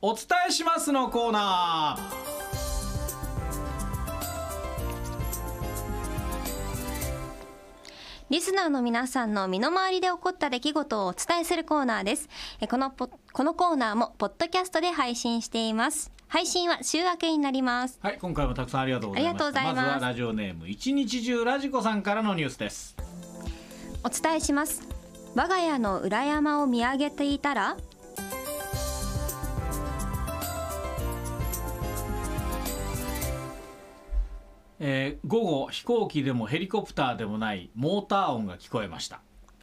お伝えしますのコーナーリスナーの皆さんの身の回りで起こった出来事をお伝えするコーナーです。えこのポこのコーナーもポッドキャストで配信しています。配信は週明けになります。はい今回もたくさんありがとうございましたありがとうございますずはラジオネーム一日中ラジコさんからのニュースですお伝えします。我が家の裏山を見上げていたらえー午後飛行機でもヘリコプターでもないモーター音が聞こえました。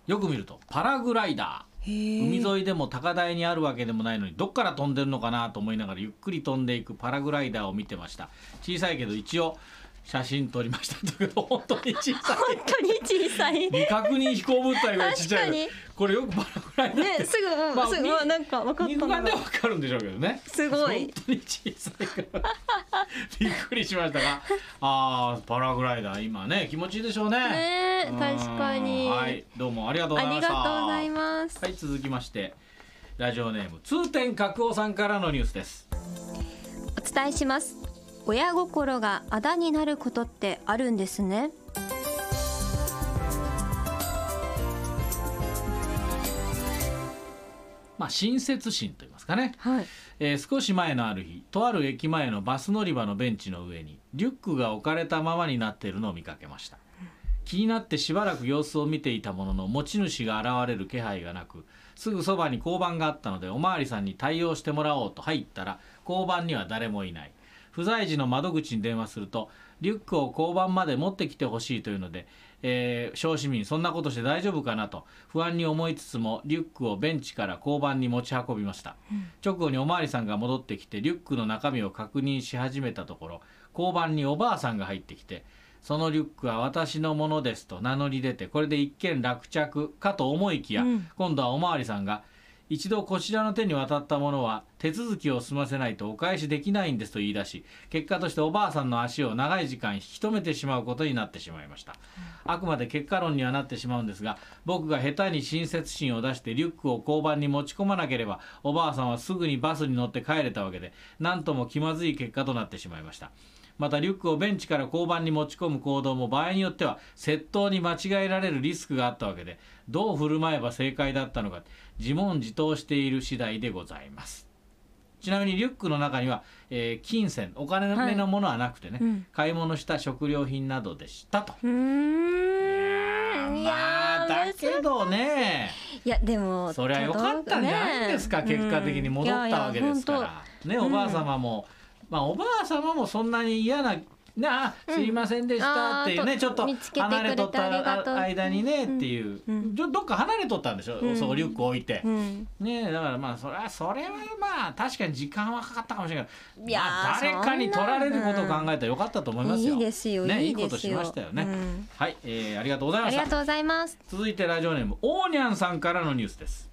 よく見るとパラグライダー。海沿いでも高台にあるわけでもないのにどっから飛んでるのかなと思いながらゆっくり飛んでいくパラグライダーを見てました。小さいけど一応写真撮りましただけど本当に小さい。本当に小さい。未確認飛行物体がちっちゃいこれよくパラグライダーって、ね、すぐ、うんまあすぐ、まあ、なんか分かった肉眼でわかるんでしょうけどね。すごい。本当に小さいから。びっくりしましたが。あーパラグライダー今ね気持ちいいでしょうね。ねうん確かに。はい。どうもありがとうごありざいました。がとうございます。はい続きましてラジオネーム通天角夫さんからのニュースです。お伝えします。親心があだになることってあるんですね。まあ親切心と言いますかね、はい。えー少し前のある日とある駅前のバス乗り場のベンチの上にリュックが置かれたままになっているのを見かけました。気になってしばらく様子を見ていたものの持ち主が現れる気配がなくすぐそばに交番があったのでおまわりさんに対応してもらおうと入ったら交番には誰もいない不在時の窓口に電話するとリュックを交番まで持ってきてほしいというので、えー小市民そんなことして大丈夫かなと不安に思いつつもリュックをベンチから交番に持ち運びました、直後におまわりさんが戻ってきてリュックの中身を確認し始めたところ交番におばあさんが入ってきてそのリュックは私のものですと名乗り出てこれで一件落着かと思いきや、うん。今度はおまわりさんが一度こちらの手に渡ったものは手続きを済ませないとお返しできないんですと言い出し結果としておばあさんの足を長い時間引き止めてしまうことになってしまいました、あくまで結果論にはなってしまうんですが僕が下手に親切心を出してリュックを交番に持ち込まなければおばあさんはすぐにバスに乗って帰れたわけでなんとも気まずい結果となってしまいました。またリュックをベンチから交番に持ち込む行動も場合によっては窃盗に間違えられるリスクがあったわけでどう振る舞えば正解だったのか自問自答している次第でございます。ちなみにリュックの中には、えー金銭お金のものはなくてね、うん。買い物した食料品などでしたと。まあだけどね。いやでもそりゃよかったんじゃないですか、ね。結果的に戻ったわけですから、うん。おばあ様も、まあおばあ様もそんなに嫌なね、あすいませんでしたっていうね、あーちょっと離れとった間にねっていう、うんどどっか離れとったんでしょ、うんそうリュック置いて、うん。ねだからまあそれはそれはまあ確かに時間はかかったかもしれないけどいやーまあ、誰かに取られることを考えたらよかったと思いますよ。いいですよねいいことしましたよね。うんはい、えー、ありがとうございました。ありがとうございます。続いてラジオネームオーニャンさんからのニュースです。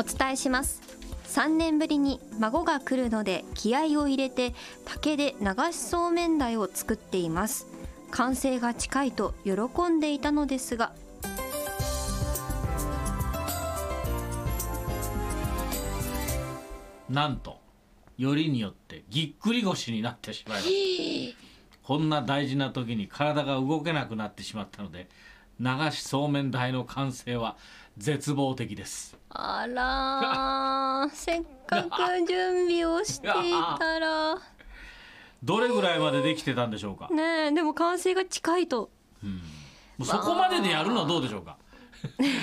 お伝えします3年ぶりに孫が来るので気合を入れて竹で流しそうめん台を作っています。完成が近いと喜んでいたのですが。なんとよりによってぎっくり腰になってしまいました。こんな大事な時に体が動けなくなってしまったので流しそうめん台の完成は絶望的です。あらー。せっかく準備をしていたら。どれぐらいまでできてたんでしょうか？ねえでも完成が近いと。もうそこまででやるのはどうでしょうか？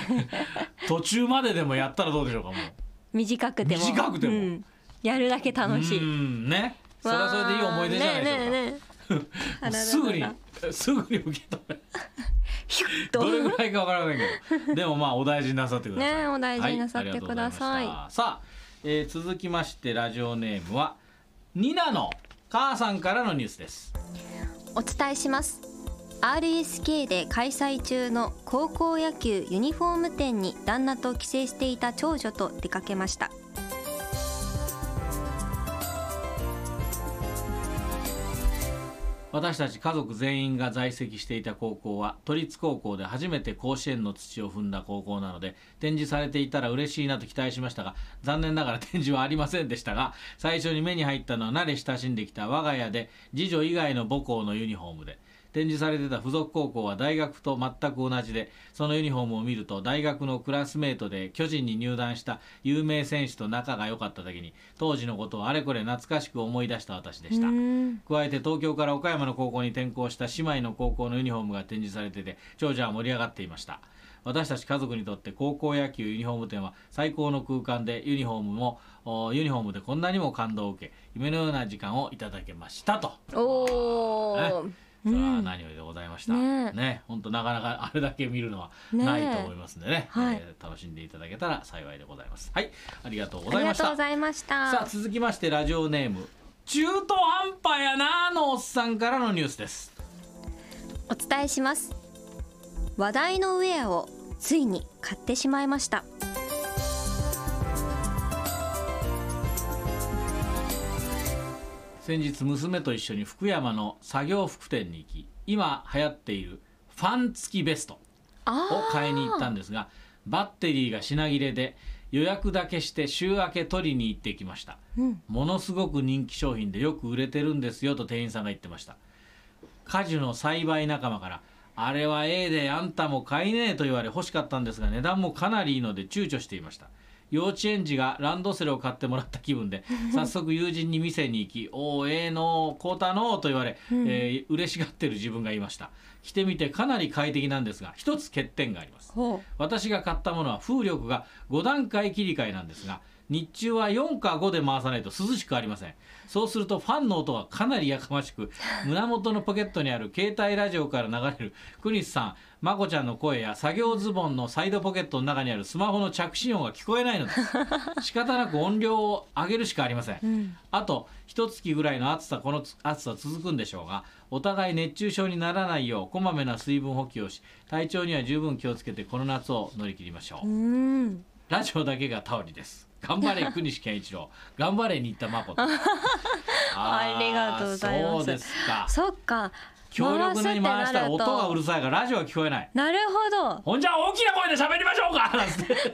途中まででもやったらどうでしょうか？もう。短くても。短くても。うん。やるだけ楽しい。うん。ね。それはそれでいい思い出じゃないでしょうか。ねえねえねすぐにすぐに受け止めヒュッと。どれぐらいかわからないけど。でもまあお大事になさってください。ねお大事になさってください。さあ、えー続きましてラジオネームはニナの母さんからのニュースです。お伝えします。RSK で開催中の高校野球ユニフォーム店に旦那と帰省していた長女と出かけました私たち家族全員が在籍していた高校は都立高校で初めて甲子園の土を踏んだ高校なので展示されていたら嬉しいなと期待しましたが残念ながら展示はありませんでしたが最初に目に入ったのは慣れ親しんできた我が家で次女以外の母校のユニフォームで展示されてた付属高校は大学と全く同じでそのユニフォームを見ると大学のクラスメートで巨人に入団した有名選手と仲が良かっただけに当時のことをあれこれ懐かしく思い出した私でした。加えて東京から岡山の高校に転校した姉妹の高校のユニフォームが展示されてて長女は盛り上がっていました。私たち家族にとって高校野球ユニフォーム展は最高の空間でユニフォームもユニフォームでこんなにも感動を受け夢のような時間をいただけましたと。おー、ね。それは何よりでございました。ね。ね、本当なかなかあれだけ見るのはないと思いますんでね、はい。えー楽しんでいただけたら幸いでございます。はい、ありが。とうございました。さあ続きましてラジオネーム中途半端やなのおっさんからのニュースです。お伝えします話題のウェアをついに買ってしまいました先日娘と一緒に福山の作業服店に行き今流行っているファン付きベストをあ買いに行ったんですがバッテリーが品切れで予約だけして週明け取りに行ってきました、うん。ものすごく人気商品でよく売れてるんですよと店員さんが言ってました。果樹の栽培仲間からあれはええであんたも買いねえと言われ欲しかったんですが値段もかなりいいので躊躇していました幼稚園児がランドセルを買ってもらった気分で 早速友人に店に行き「おおええの買うたの」と言われ、えー嬉しがってる自分がいました。着てみてかなり快適なんですが一つ欠点があります。ほ私が買ったものは風力が5段階切り替えなんですが日中は4か5で回さないと涼しくありません。そうするとファンの音がかなりやかましく胸元のポケットにある携帯ラジオから流れる。クニスさんまこちゃんの声や作業ズボンのサイドポケットの中にあるスマホの着信音が聞こえないのです。仕方なく音量を上げるしかありません、ん。あと一月ぐらいの暑さこの暑さ続くんでしょうがお互い熱中症にならないようこまめな水分補給をし体調には十分気をつけてこの夏を乗り切りましょうう。うんラジオだけが頼りです。頑張れ国西健一郎。頑張れ新田誠 ありがとうございます。そうですか。そっか強力なに回したら音がうるささいからラジオは聞こえない。なるほほんじゃ大きな声で喋りましょうか。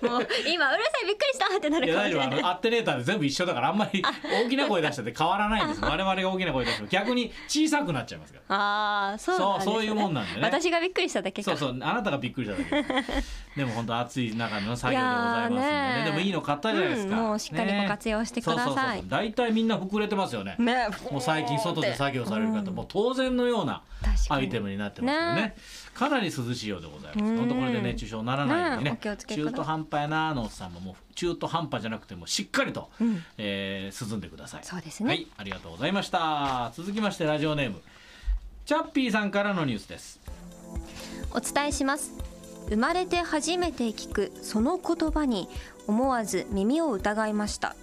もう今うるさいびっくりしたってなるいやかもしれない。大丈夫。あのアッテレーターで全部一緒だからあんまり大きな声出したって変わらないんです。我々が大きな声出しても逆に小さくなっちゃいますから。ああそうなんです、ね、そうそういうもんなんでね。私がびっくりしただけか。そうそうあなたがびっくりしただけ。でも本当暑い中の作業でございますんでね。ねでもいいの買ったじゃないですか、うんもうしっかりご活用してください。ね。そうそうそう大体みんな膨れてますよね。ね。もう最近外で作業される方、もう当然のようなアイテムになってますよね。ね。かなり涼しいようでございます。うん。本当これで熱中症にならないようにね。中途半端やなーのおっさんももう中途半端じゃなくてもしっかりと、うん。えー涼んでください。そうですね。はいありがとうございました。続きましてラジオネームチャッピーさんからのニュースです。お伝えします。生まれて初めて聞くその言葉に思わず耳を疑いました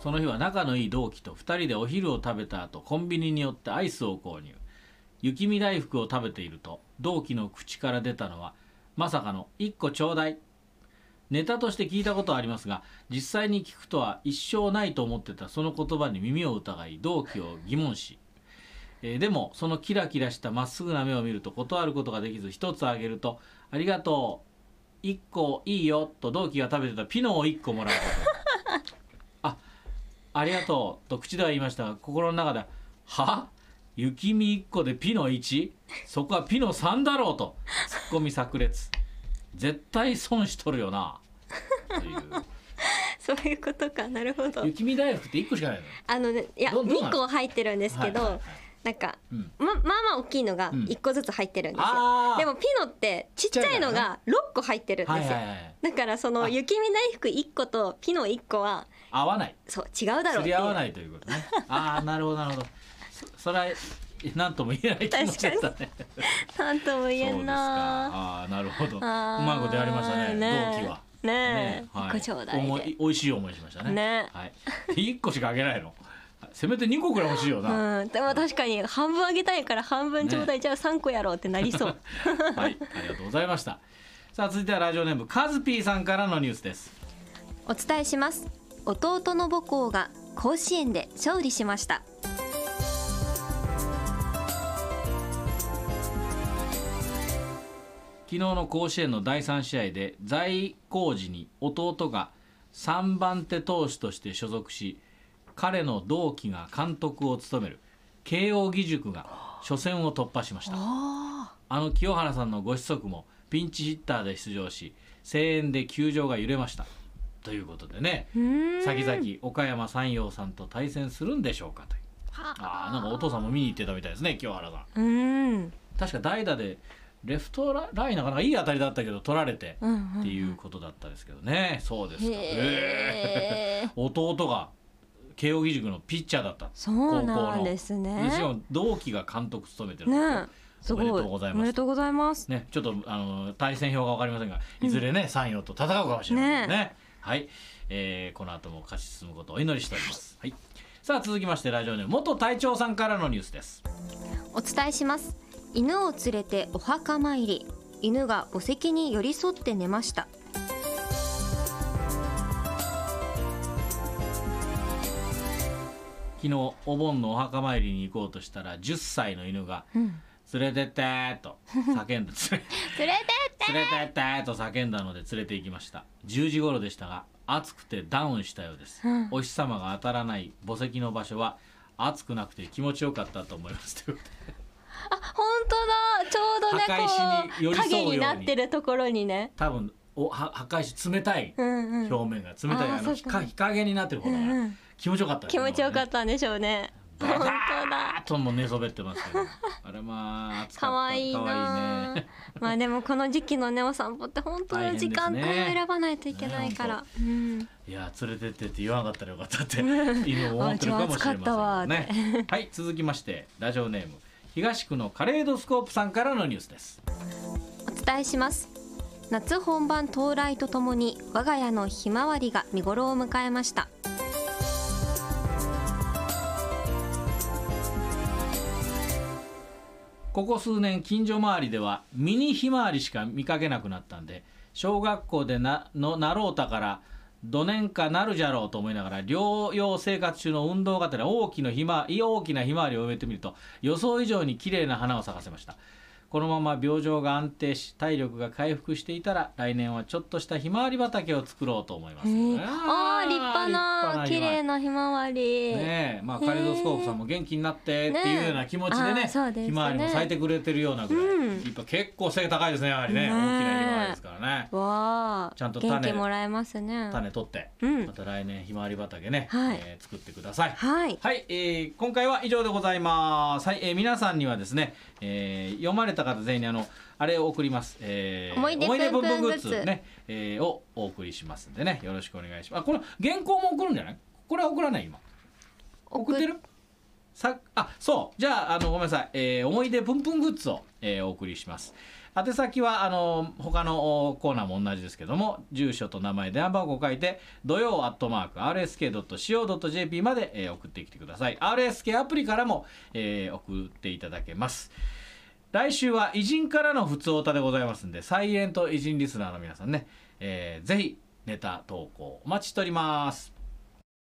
その日は仲のいい同期と2人でお昼を食べた後コンビニに寄ってアイスを購入。雪見大福を食べていると同期の口から出たのはまさかの「1個ちょうだい」ネタとして聞いたことはありますが実際に聞くとは一生ないと思ってたその言葉に耳を疑い同期を疑問し、えーでもそのキラキラしたまっすぐな目を見ると断ることができず一つあげると「ありがとう1個いいよ」と同期が食べてたピノを1個もらうこと。ありがとう。と口では言いました。が心の中では「は？雪見1個でピノ 1? そこはピノ3だろう」と。ツッコミ炸裂。絶対損しとるよな。というそういうことか。なるほど。雪見大福って1個しかないの？よあのねいやどどうなの2個入ってるんですけど、はいはいはいなんか、うん。ままあまあ大きいのがうん。1個ずつ入ってるんですよ、あー。でもピノってちっちゃいのが6個入ってるんですよ、はいはいはいだからそのあ雪見大福1個とピノ1個は合わない。そう違うだろう釣り合わないということね。ああなるほどなるほど。そそれは何とも言えない気持ちでしたね。なんとも言えそうんですか。なああなるほど。うまいことやりましたねね同期は。ねえ。はい。一個ちょうだいで思いしい思いしましたね。ねはい。1個しかあげないの。せめて2個くらい欲しいよな、うん、でも確かに半分あげたいから半分ちょうだい、じゃあ3個やろうってなりそう。はい。ありがとうございました。さあ続いてはラジオネームカズピーさんからのニュースです。お伝えします弟の母校が甲子園で勝利しました。昨日の甲子園の第3試合で在校時に弟が3番手投手として所属し彼の同期が監督を務める慶応義塾が初戦を突破しました。あの清原さんのご子息もピンチヒッターで出場し声援で球場が揺れましたということでね先々岡山山陽さんと対戦するんでしょうかという。あ。なんかお父さんも見に行ってたみたいですね清原さん。確か代打でレフトラインなかなかいい当たりだったけど取られてっていうことだったですけどね、そうですか、えー、弟が慶應義塾のピッチャーだった。そうなんですね。しかも同期が監督務めてるねおめでとうございます。おめでとうございます。ね、ちょっとあの対戦表がわかりませんが、いずれね、三、う、陽、と戦うかもしれませんね。ねはい、えー、この後も勝ち進むことをお祈りしております。はい。さあ続きましてラジオネーム元隊長さんからのニュースです。お伝えします。犬を連れてお墓参り犬が墓石に寄り添って寝ました昨日お盆のお墓参りに行こうとしたら10歳の犬が「連れてって」と叫んだ連れてって 連れてってと叫んだので連れて行きました。10時頃でしたが暑くてダウンしたようです、うん、お日様が当たらない墓石の場所は暑くなくて気持ちよかったと思います。というあ本当だ。ちょうどねこう影になってるところにね。多分おは墓石冷たい。表面が、冷たい。あの日日陰になってる方が、うんうん、気持ちよかった、ね、気持ちよかったんでしょうね本当だ。とも寝そべってますけど。あれまあかわいいなねまあでもこの時期のねお散歩って本当に時間帯を選ばないといけないから、ね。うん、いや連れてってって言わなかったらよかったって。犬思ってるかもしれませんね。はい続きましてラジオネーム東区のカレードスコープさんからのニュースです。お伝えします夏本番到来とともに我が家のひまわりが見頃を迎えましたここ数年近所周りではミニひまわりしか見かけなくなったんで小学校でなのなろうたからど年かなるじゃろうと思いながら療養生活中の運動がてら大きなひま大きなひまわりを植えてみると予想以上に綺麗な花を咲かせました。このまま病状が安定し体力が回復していたら来年はちょっとしたひまわり畑を作ろうと思います、ああ立派な綺麗なひまわり。ねまあカレドスコープさんも元気になってっていうような気持ちでねね。ひまわりも咲いてくれてるようなぐらい、うん、結構背高いですねやはりね。大きなひまわりですからね。わちゃんと種。もらえますね。種取って、うん、また来年ひまわり畑ね、はい、えー、作ってください。はい、はいえー、今回は以上でございます。はい、えー、皆さんにはですね、えー、読まれた方全員にあのあれを送ります、えー、思い出ぶんぶんグッズ。ね、えー、をお送りしますんでね。よろしくお願いします。あこれ原稿も送るんじゃない？これは送らない今。送ってる？さあそう。じゃああのごめんなさい、えー、思い出ぷんぷんグッズを、えー、お送りします。宛先はあの他のコーナーも同じですけども住所と名前電話番号を書いて土曜アットマーク RSK.CO.JP まで、えー、送ってきてください。RSK アプリからも、えー、送っていただけます来週は偉人からの普通歌でございますんでサイエント偉人リスナーの皆さんね、えー、ぜひネタ投稿お待ちしております。